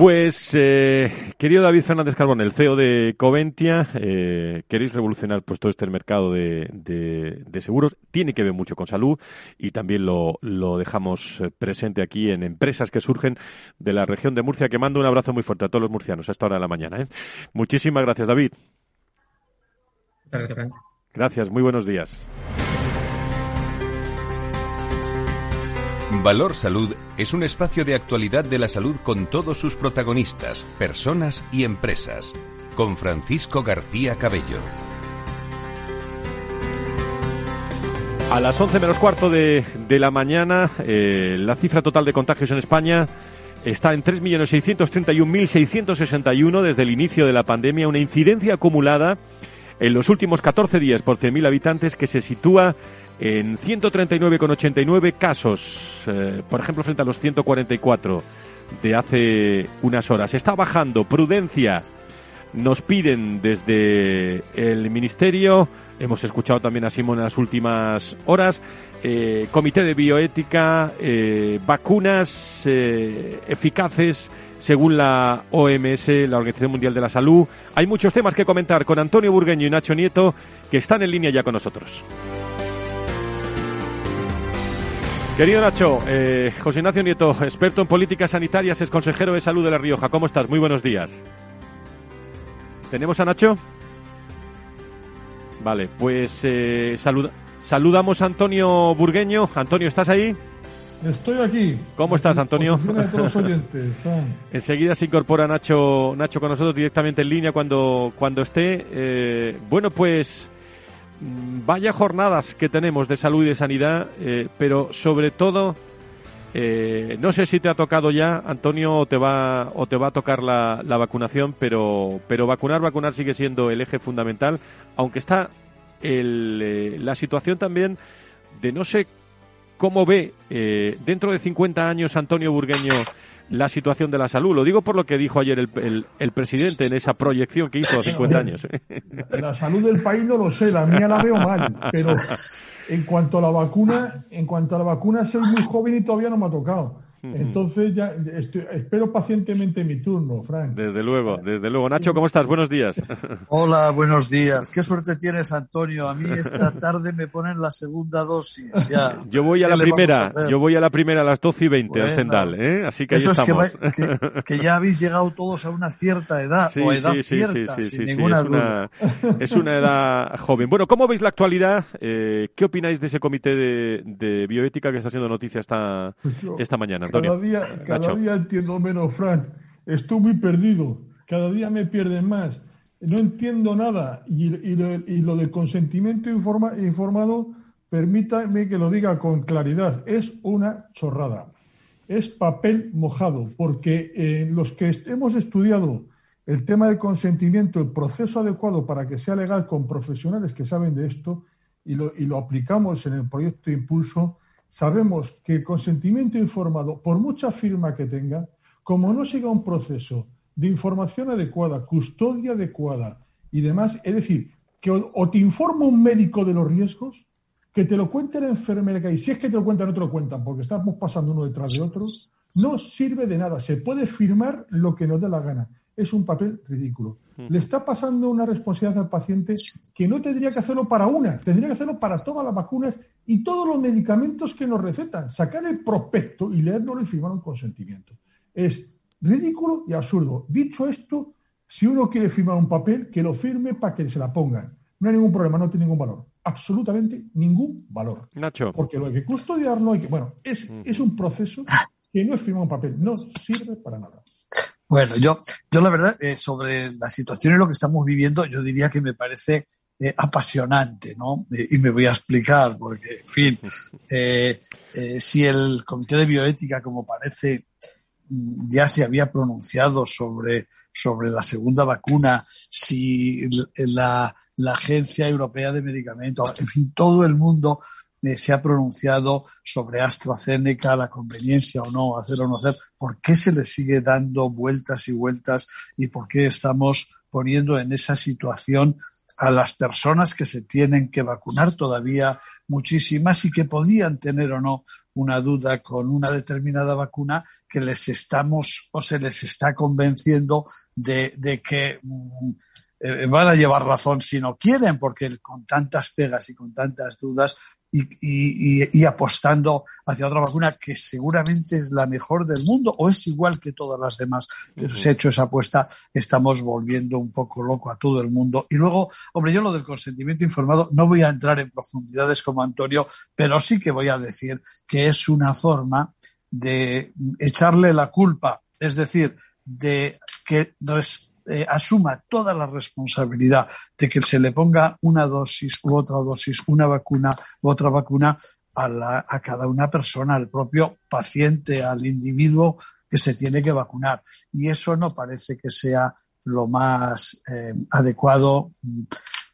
Pues, eh, querido David Fernández Carbón, el CEO de Coventia, eh, queréis revolucionar pues todo este mercado de, seguros. Tiene que ver mucho con salud y también lo, dejamos eh, presente aquí en empresas que surgen de la región de Murcia, que mando un abrazo muy fuerte a todos los murcianos a esta hora de la mañana. Muchísimas gracias, David. Gracias, Frank. Gracias, muy buenos días. Valor Salud es un espacio de actualidad de la salud con todos sus protagonistas, personas y empresas. Con Francisco García Cabello. A las 11 menos cuarto de, la mañana, eh, la cifra total de contagios en España está en 3.631.661 desde el inicio de la pandemia, una incidencia acumulada en los últimos 14 días por 100.000 habitantes que se sitúa en 139,89 casos, eh, por ejemplo, frente a los 144 de hace unas horas. Está bajando. Prudencia. Nos piden desde el Ministerio, hemos escuchado también a Simón en las últimas horas, eh, Comité de Bioética, eh, vacunas eficaces según la OMS, la Organización Mundial de la Salud. Hay muchos temas que comentar con Antonio Burgueño y Nacho Nieto, que están en línea ya con nosotros. Querido Nacho, eh, José Ignacio Nieto, experto en políticas sanitarias, es consejero de salud de La Rioja. ¿Cómo estás? Muy buenos días. ¿Tenemos a Nacho? Vale, pues eh, saludamos a Antonio Burgueño. Antonio, ¿estás ahí? Estoy aquí. ¿Cómo estás, Antonio? todos los oyentes. Enseguida se incorpora Nacho, Nacho con nosotros directamente en línea cuando, cuando esté. Eh, bueno, pues vaya jornadas que tenemos de salud y de sanidad, eh, pero sobre todo, eh, no sé si te ha tocado ya, Antonio, o te va, o te va a tocar la, vacunación, pero, pero vacunar, vacunar sigue siendo el eje fundamental, aunque está el, eh, la situación también de no sé cómo ve dentro de 50 años Antonio Burgueño la situación de la salud. Lo digo por lo que dijo ayer el, el, presidente en esa proyección que hizo hace 50 años. La salud del país no lo sé, la mía la veo mal, pero en cuanto a la vacuna, en cuanto a la vacuna soy muy joven y todavía no me ha tocado. Entonces ya espero pacientemente mi turno, Frank. Desde luego, desde luego. Nacho, ¿cómo estás? Buenos días. Hola, buenos días. Qué suerte tienes, Antonio. A mí esta tarde me ponen la segunda dosis. Ya. Yo voy a la primera, yo voy a la primera a las 12 y 20 al Zendal, ¿eh? Así que ahí Eso estamos. Es que, ya habéis llegado todos a una cierta edad, o edad cierta, sin ninguna es duda. Una, es una edad joven. Bueno, ¿cómo veis la actualidad? Eh, ¿Qué opináis de ese comité de, bioética que está haciendo noticia esta, pues esta mañana, Antonio? cada día entiendo menos, Frank. Estoy muy perdido. Cada día me pierden más. No entiendo nada. Y, lo, del consentimiento informado, permítame que lo diga con claridad, es una chorrada. Es papel mojado, porque eh, los que hemos estudiado el tema del consentimiento, el proceso adecuado para que sea legal con profesionales que saben de esto y lo, y lo aplicamos en el proyecto Impulso, sabemos que el consentimiento informado, por mucha firma que tenga, como no siga un proceso de información adecuada, custodia adecuada y demás, es decir, que o, te informa un médico de los riesgos, que te lo cuente la enfermera, y si es que te lo cuentan, no te lo cuentan, porque estamos pasando uno detrás de otro, no sirve de nada. Se puede firmar lo que nos dé la gana. Es un papel ridículo. Le está pasando una responsabilidad al paciente que no tendría que hacerlo para una, tendría que hacerlo para todas las vacunas y todos los medicamentos que nos recetan. Sacar el prospecto y leerlo y firmar un consentimiento. Es ridículo y absurdo. Dicho esto, si uno quiere firmar un papel, que lo firme para que se la pongan. No hay ningún problema, no tiene ningún valor. Absolutamente ningún valor. Nacho. Porque lo hay que custodiarlo, hay que. Bueno, es, es un proceso que no es firmar un papel, no sirve para nada. Bueno, yo, yo la verdad, eh, sobre la situación y lo que estamos viviendo, yo diría que me parece eh, apasionante, ¿no? Eh, y me voy a explicar, porque, en fin, si el Comité de Bioética, como parece, mm, ya se había pronunciado sobre, sobre la segunda vacuna, si la, la Agencia Europea de Medicamentos, en fin, todo el mundo eh, se ha pronunciado sobre AstraZeneca, la conveniencia o no, hacer o no hacer, por qué se le sigue dando vueltas y vueltas y por qué estamos poniendo en esa situación a las personas que se tienen que vacunar todavía muchísimas y que podían tener o no una duda con una determinada vacuna que les estamos o se les está convenciendo de, de que mm, eh, van a llevar razón si no quieren, porque con tantas pegas y con tantas dudas y, apostando hacia otra vacuna que seguramente es la mejor del mundo o es igual que todas las demás. se ha hecho esa apuesta, estamos volviendo un poco loco a todo el mundo. Y luego, hombre, yo lo del consentimiento informado no voy a entrar en profundidades como Antonio, pero sí que voy a decir que es una forma de echarle la culpa, es decir, de que eh, asuma toda la responsabilidad de que se le ponga una dosis u otra dosis, una vacuna u otra vacuna a, a cada una persona, al propio paciente, al individuo que se tiene que vacunar. Y eso no parece que sea lo más eh, adecuado mm,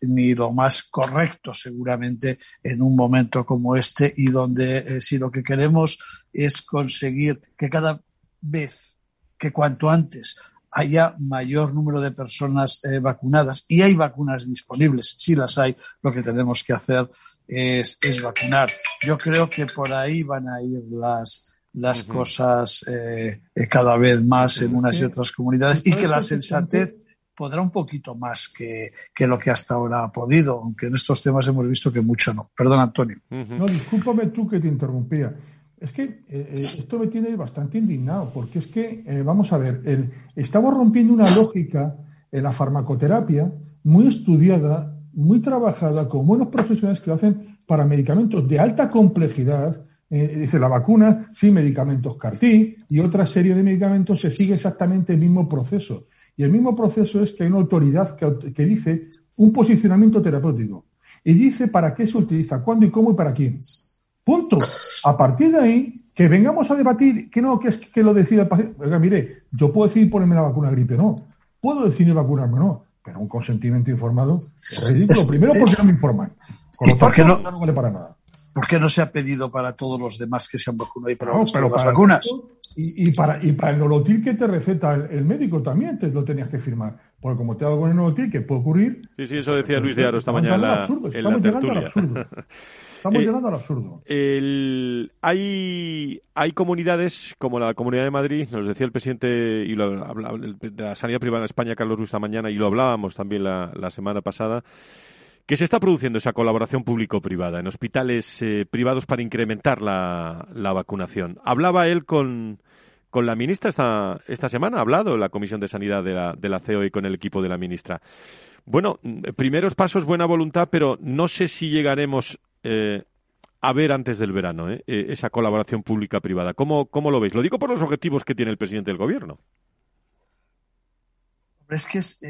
ni lo más correcto seguramente en un momento como este y donde eh, si lo que queremos es conseguir que cada vez que cuanto antes haya mayor número de personas eh, vacunadas y hay vacunas disponibles, si las hay, lo que tenemos que hacer es, vacunar. Yo creo que por ahí van a ir las, las cosas eh, eh, cada vez más en unas y otras comunidades y que la sensatez podrá un poquito más que, que, lo que hasta ahora ha podido, aunque en estos temas hemos visto que mucho no. Perdón, Antonio. No, discúlpame tú que te interrumpía. Es que eh, eh, esto me tiene bastante indignado, porque es que, eh, vamos a ver, el, estamos rompiendo una lógica en la farmacoterapia muy estudiada, muy trabajada, con buenos profesionales que lo hacen para medicamentos de alta complejidad. dice la vacuna, sí, medicamentos car y otra serie de medicamentos se sigue exactamente el mismo proceso. Y el mismo proceso es que hay una autoridad que, que dice un posicionamiento terapéutico y dice para qué se utiliza, cuándo y cómo y para quién. Punto. A partir de ahí, que vengamos a debatir que no, que es que lo decida el paciente. Oiga, mire, yo puedo decidir ponerme la vacuna gripe, no. Puedo decidir vacunarme, no. Pero un consentimiento informado es ridículo. Primero, porque no me informan. ¿Y por qué no, no vale para nada. ¿Por qué no se ha pedido para todos los demás que se han vacunado y para, no, pero las vacunas? Y, para, y para el nolotil que te receta el, médico también te lo tenías que firmar. Porque como te hago con el nolotil, que puede ocurrir. Sí, sí, eso decía Luis de Aro esta mañana en la, en la tertulia. Estamos eh, llegando al absurdo. hay, hay comunidades como la Comunidad de Madrid, nos decía el presidente y lo, de la Sanidad Privada de España, Carlos Ruiz, esta mañana, y lo hablábamos también la, semana pasada, que se está produciendo esa colaboración público-privada en hospitales eh, privados para incrementar la, la, vacunación. Hablaba él con, con la ministra esta, esta semana, ha hablado la Comisión de Sanidad de la, de la CEO y con el equipo de la ministra. Bueno, primeros pasos, buena voluntad, pero no sé si llegaremos eh, a ver antes del verano eh, eh, esa colaboración pública-privada. ¿Cómo, ¿Cómo lo veis? Lo digo por los objetivos que tiene el presidente del gobierno. Es que es,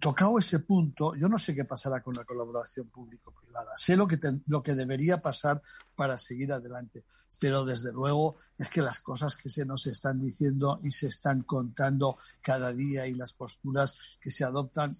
tocado ese punto, yo no sé qué pasará con la colaboración público-privada. Sé lo que, lo que debería pasar para seguir adelante, pero desde luego es que las cosas que se nos están diciendo y se están contando cada día y las posturas que se adoptan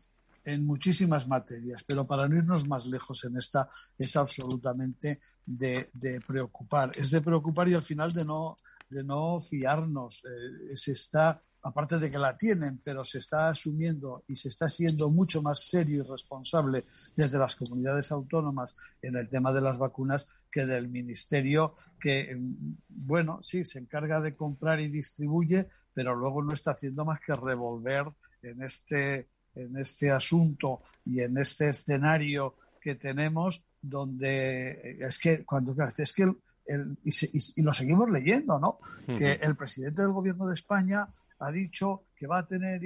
en muchísimas materias, pero para no irnos más lejos en esta es absolutamente de, preocupar. Es de preocupar y al final de no, de no fiarnos. Eh, se está, aparte de que la tienen, pero se está asumiendo y se está siendo mucho más serio y responsable desde las comunidades autónomas en el tema de las vacunas que del ministerio que, mm, bueno, sí, se encarga de comprar y distribuye, pero luego no está haciendo más que revolver en este en este asunto y en este escenario que tenemos, donde eh, es que cuando es que el, y, lo seguimos leyendo, ¿no? Que el presidente del gobierno de España ha dicho que va a tener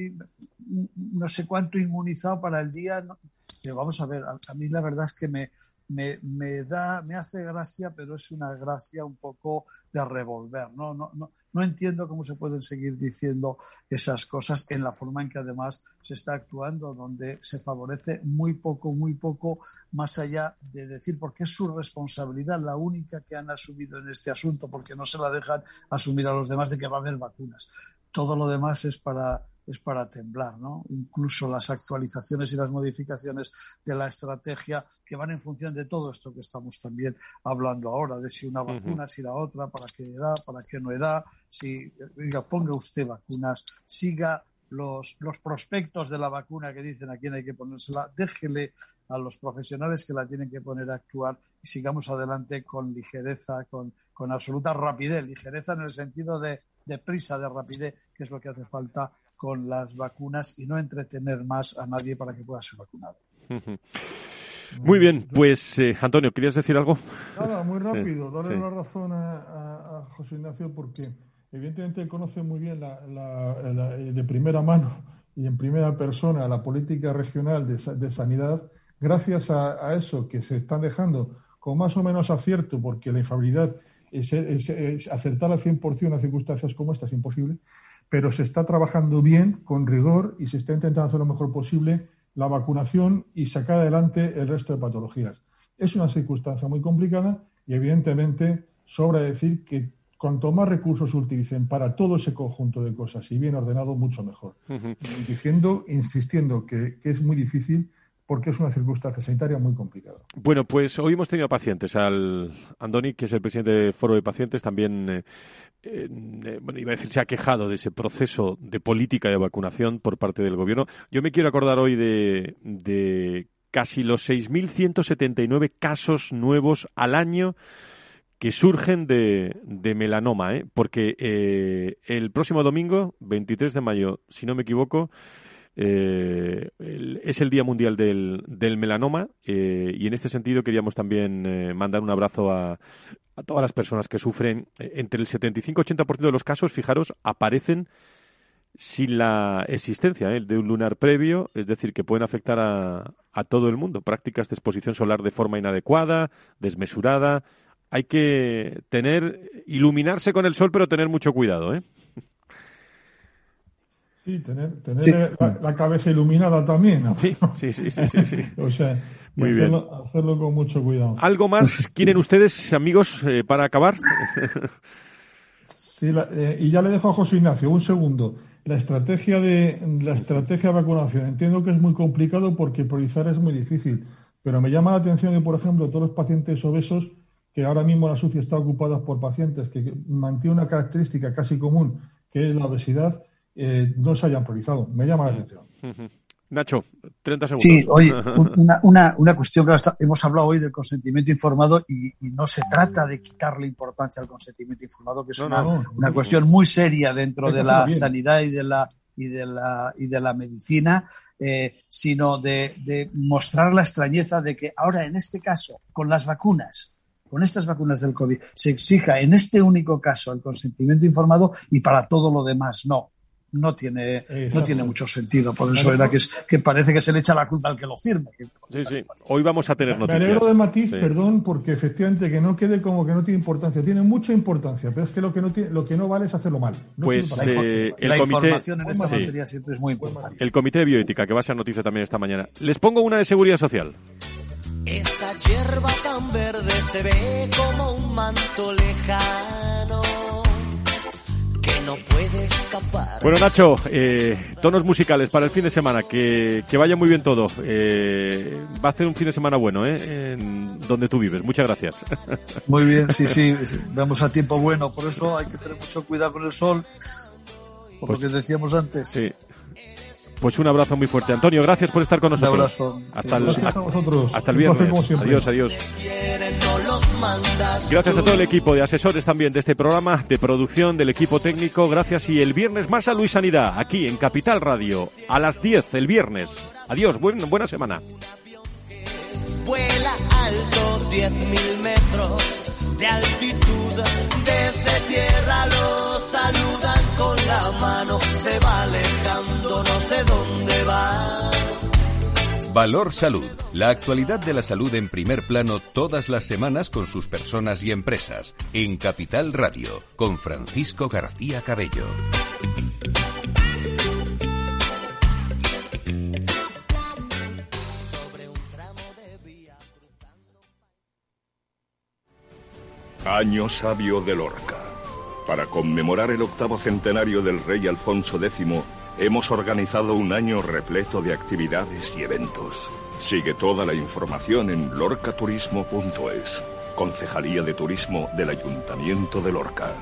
no sé cuánto inmunizado para el día. Pero vamos a ver, a, mí la verdad es que me, me, me, da, me hace gracia, pero es una gracia un poco de revolver, ¿no? no, no No entiendo cómo se pueden seguir diciendo esas cosas en la forma en que además se está actuando, donde se favorece muy poco, muy poco, más allá de decir, porque es su responsabilidad la única que han asumido en este asunto, porque no se la dejan asumir a los demás de que va a haber vacunas. Todo lo demás es para es para temblar, ¿no? Incluso las actualizaciones y las modificaciones de la estrategia que van en función de todo esto que estamos también hablando ahora, de si una vacuna, si la otra, para qué edad, para qué no edad, si ponga usted vacunas, siga los, los prospectos de la vacuna que dicen a quién hay que ponérsela, déjele a los profesionales que la tienen que poner a actuar y sigamos adelante con ligereza, con, con absoluta rapidez, ligereza en el sentido de, de prisa, de rapidez, que es lo que hace falta con las vacunas y no entretener más a nadie para que pueda ser vacunado. Muy bien, pues eh, Antonio, ¿querías decir algo? Nada, muy rápido, darle la razón a, José Ignacio porque evidentemente conoce muy bien eh, de primera mano y en primera persona la política regional de, sanidad, gracias a, eso que se están dejando con más o menos acierto, porque la infabilidad es, es acertar al 100% a circunstancias como esta es imposible, pero se está trabajando bien, con rigor, y se está intentando hacer lo mejor posible la vacunación y sacar adelante el resto de patologías. Es una circunstancia muy complicada y, evidentemente, sobra decir que cuanto más recursos se utilicen para todo ese conjunto de cosas y bien ordenado, mucho mejor. Diciendo, insistiendo que, que es muy difícil porque es una circunstancia sanitaria muy complicada. Bueno, pues hoy hemos tenido pacientes. Al Andoni, que es el presidente del Foro de Pacientes, también, eh, eh, bueno, iba a decir, se ha quejado de ese proceso de política de vacunación por parte del gobierno. Yo me quiero acordar hoy de, de casi los 6.179 casos nuevos al año que surgen de, de melanoma, ¿eh? porque eh, el próximo domingo, 23 de mayo, si no me equivoco, eh, es el Día Mundial del, Melanoma eh, y en este sentido queríamos también eh, mandar un abrazo a, todas las personas que sufren. Entre el 75-80% de los casos, fijaros, aparecen sin la existencia de un lunar previo, es decir, que pueden afectar a, a todo el mundo. Prácticas de exposición solar de forma inadecuada, desmesurada. Hay que tener, iluminarse con el sol, pero tener mucho cuidado. Sí, tener, tener La, cabeza iluminada también. Sí, sí, sí, sí, sí, o sea, hacerlo, con mucho cuidado. ¿Algo más quieren ustedes, amigos, eh, para acabar? sí, eh, y ya le dejo a José Ignacio, un segundo. La estrategia de la estrategia de vacunación. Entiendo que es muy complicado porque priorizar es muy difícil, pero me llama la atención que, por ejemplo, todos los pacientes obesos, que ahora mismo la SUCI está ocupada por pacientes que mantienen una característica casi común, que es la obesidad, eh, no se hayan priorizado. Me llama la atención. Nacho, 30 segundos. Sí, oye, una, una, una cuestión que hemos hablado hoy del consentimiento informado y, no se trata de quitarle importancia al consentimiento informado, que es una, una cuestión muy seria dentro de la sanidad y de la, y de la, y de la medicina. Eh, sino de, de, mostrar la extrañeza de que ahora, en este caso, con las vacunas, con estas vacunas del COVID, se exija en este único caso el consentimiento informado y para todo lo demás no no tiene, no tiene mucho sentido. Por eso era que, que parece que se le echa la culpa al que lo firme. Sí, sí. Hoy vamos a tener noticias. Me alegro de matiz, perdón, porque efectivamente que no quede como que no tiene importancia. Tiene mucha importancia, pero es que lo que no, tiene, lo que no vale es hacerlo mal. pues eh, el la comité, información en esta materia siempre es muy importante. El Comité de Bioética, que va a ser noticia también esta mañana. Les pongo una de seguridad social. Esa hierba tan verde se ve como un manto lejano no puede escapar. Bueno, Nacho, eh, tonos musicales para el fin de semana. Que, que vaya muy bien todo. Eh, va a ser un fin de semana bueno, ¿eh? En donde tú vives. Muchas gracias. Muy bien, sí, sí. Vamos a tiempo bueno. Por eso hay que tener mucho cuidado con el sol. Por lo pues que decíamos antes. Sí. Pues un abrazo muy fuerte. Antonio, gracias por estar con nosotros. Un abrazo. Hasta, el, hasta, el viernes. Adiós, adiós. Gracias a todo el equipo de asesores también de este programa, de producción, del equipo técnico. Gracias y el viernes más a Luis Sanidad, aquí en Capital Radio, a las 10 el viernes. Adiós, buena semana. Vuela alto, 10.000 metros de altitud. Desde tierra lo saludan con la mano. Se va alejando, no sé dónde va Valor Salud. La actualidad de la salud en primer plano todas las semanas con sus personas y empresas. En Capital Radio, con Francisco García Cabello. Año sabio de Lorca. Para conmemorar el octavo centenario del rey Alfonso X, hemos organizado un año repleto de actividades y eventos. Sigue toda la información en lorcaturismo.es, Concejalía de Turismo del Ayuntamiento de Lorca.